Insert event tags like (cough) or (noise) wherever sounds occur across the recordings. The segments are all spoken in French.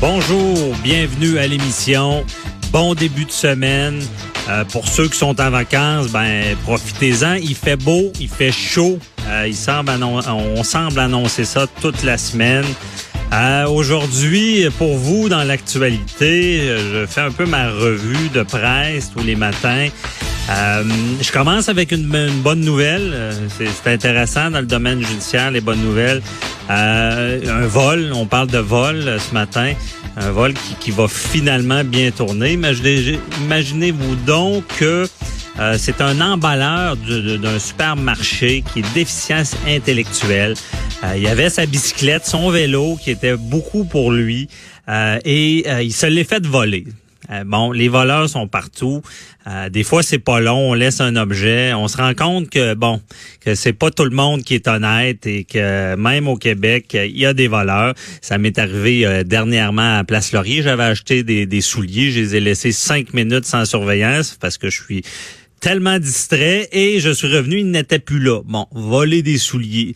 Bonjour, bienvenue à l'émission. Bon début de semaine. Euh, pour ceux qui sont en vacances, ben profitez-en. Il fait beau, il fait chaud. Euh, il semble on semble annoncer ça toute la semaine. Euh, Aujourd'hui, pour vous, dans l'actualité, je fais un peu ma revue de presse tous les matins. Euh, je commence avec une, bonne nouvelle. Euh, c'est intéressant dans le domaine judiciaire, les bonnes nouvelles. Euh, un vol, on parle de vol euh, ce matin. Un vol qui, va finalement bien tourner. Imaginez-vous donc que euh, c'est un emballeur d'un supermarché qui est déficience intellectuelle. Euh, il avait sa bicyclette, son vélo qui était beaucoup pour lui euh, et il se l'est fait voler. Bon, les voleurs sont partout. des fois, c'est pas long. On laisse un objet. On se rend compte que bon, que c'est pas tout le monde qui est honnête et que même au Québec, il y a des voleurs. Ça m'est arrivé dernièrement à Place Laurier. J'avais acheté des, des souliers. Je les ai laissés cinq minutes sans surveillance parce que je suis tellement distrait et je suis revenu, il n'était plus là. Bon, voler des souliers.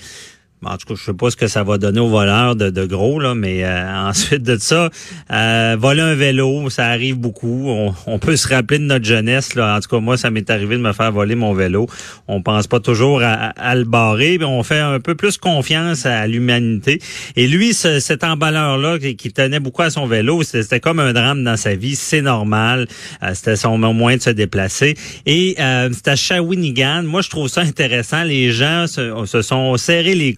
En tout cas, je sais pas ce que ça va donner aux voleurs de, de gros, là, mais euh, (laughs) ensuite de ça, euh, voler un vélo, ça arrive beaucoup. On, peut se rappeler de notre jeunesse. Là. En tout cas, moi, ça m'est arrivé de me faire voler mon vélo. On pense pas toujours à, le barrer, mais on fait un peu plus confiance à l'humanité. Et lui, cet emballeur-là, qui, tenait beaucoup à son vélo, c'était comme un drame dans sa vie. C'est normal. Euh, c'était son moyen de se déplacer. Et euh, c'était à Shawinigan. Moi, je trouve ça intéressant. Les gens se, se sont serrés les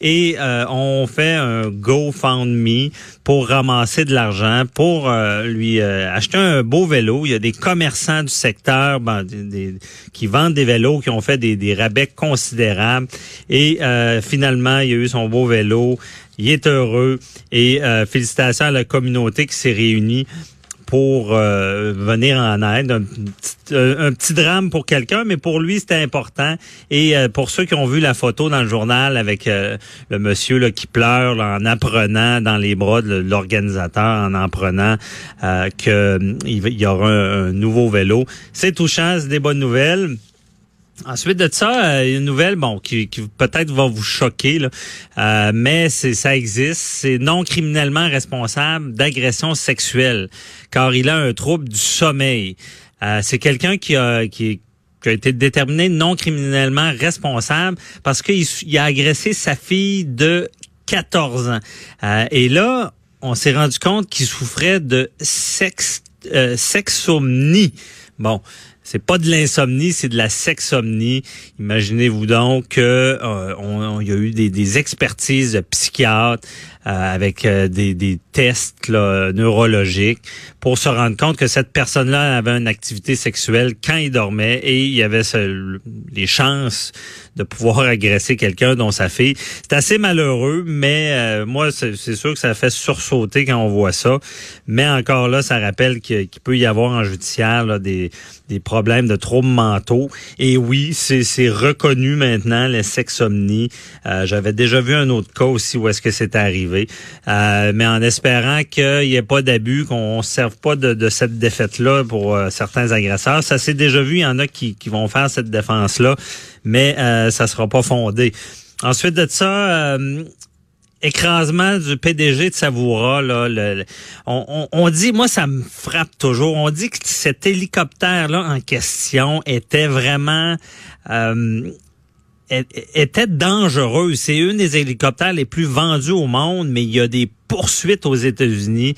et euh, on fait un GoFundMe pour ramasser de l'argent, pour euh, lui euh, acheter un beau vélo. Il y a des commerçants du secteur ben, qui vendent des vélos, qui ont fait des, des rabais considérables. Et finalement, il a eu son beau vélo. Il est heureux et félicitations à la communauté qui s'est réunie pour euh, venir en aide. Un petit, euh, un petit drame pour quelqu'un, mais pour lui, c'était important. Et euh, pour ceux qui ont vu la photo dans le journal avec le monsieur là, qui pleure en apprenant dans les bras de l'organisateur, en apprenant qu'il y aura un nouveau vélo, c'est touchant, c'est des bonnes nouvelles. Ensuite de ça, euh, une nouvelle, bon, qui, peut-être va vous choquer, là, euh, mais ça existe. C'est non criminellement responsable d'agression sexuelle, car il a un trouble du sommeil. Euh, c'est quelqu'un qui a, été déterminé non criminellement responsable parce qu'il a agressé sa fille de 14 ans. et là, on s'est rendu compte qu'il souffrait de sex, sexomnie. Bon, c'est pas de l'insomnie, c'est de la sexomnie. Imaginez-vous donc que euh, y a eu des, des expertises de psychiatres avec euh, des, des, tests neurologiques pour se rendre compte que cette personne-là avait une activité sexuelle quand il dormait et il y avait les chances de pouvoir (laughs) agresser quelqu'un dont sa fille. C'est assez malheureux, mais euh, moi, c'est sûr que ça fait sursauter quand on voit ça. Mais encore là, ça rappelle qu'il peut y avoir en judiciaire des, des problèmes de troubles mentaux. Et oui, c'est reconnu maintenant, les sexomnies. J'avais déjà vu un autre cas aussi où est-ce que c'est arrivé. Euh, mais en espérant qu'il n'y ait pas d'abus, qu'on ne serve pas de, cette défaite-là pour euh, certains agresseurs. Ça s'est déjà vu, il y en a qui, vont faire cette défense-là, mais euh, ça sera pas fondé. Ensuite de ça, écrasement du PDG de Savoura, là, on, on, dit, moi ça me frappe toujours, on dit que cet hélicoptère-là en question était vraiment était dangereux. C'est une des hélicoptères les plus vendus au monde, mais il y a des poursuites aux États-Unis.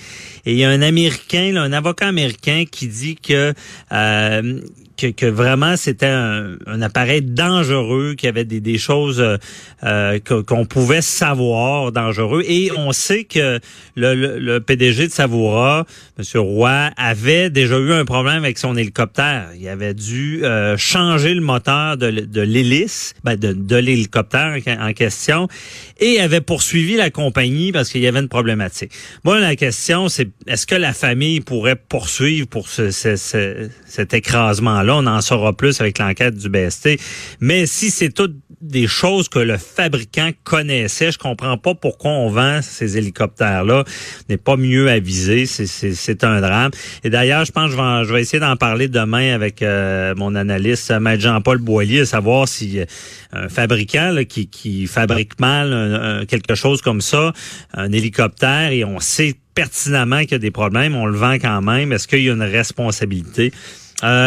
Et il y a un Américain, un avocat américain qui dit que euh, que, que vraiment c'était un, un, appareil dangereux, qu'il y avait des, des choses euh, qu'on pouvait savoir dangereux. Et on sait que le, le, PDG de Savoura, M. Roy, avait déjà eu un problème avec son hélicoptère. Il avait dû euh, changer le moteur de, de l'hélice, ben de, de l'hélicoptère en question, et avait poursuivi la compagnie parce qu'il y avait une problématique. Moi, la question, c'est est-ce que la famille pourrait poursuivre pour ce, ce, cet écrasement-là? On en saura plus avec l'enquête du BST. Mais si c'est toutes des choses que le fabricant connaissait, je comprends pas pourquoi on vend ces hélicoptères-là. N'est pas mieux avisé, c'est un drame. Et d'ailleurs, je pense que je vais, je vais essayer d'en parler demain avec euh, mon analyste, Maître Jean-Paul Boilier, à savoir si euh, un fabricant qui, qui fabrique mal quelque chose comme ça, un hélicoptère, et on sait pertinemment qu'il y a des problèmes, on le vend quand même. Est-ce qu'il y a une responsabilité? Euh,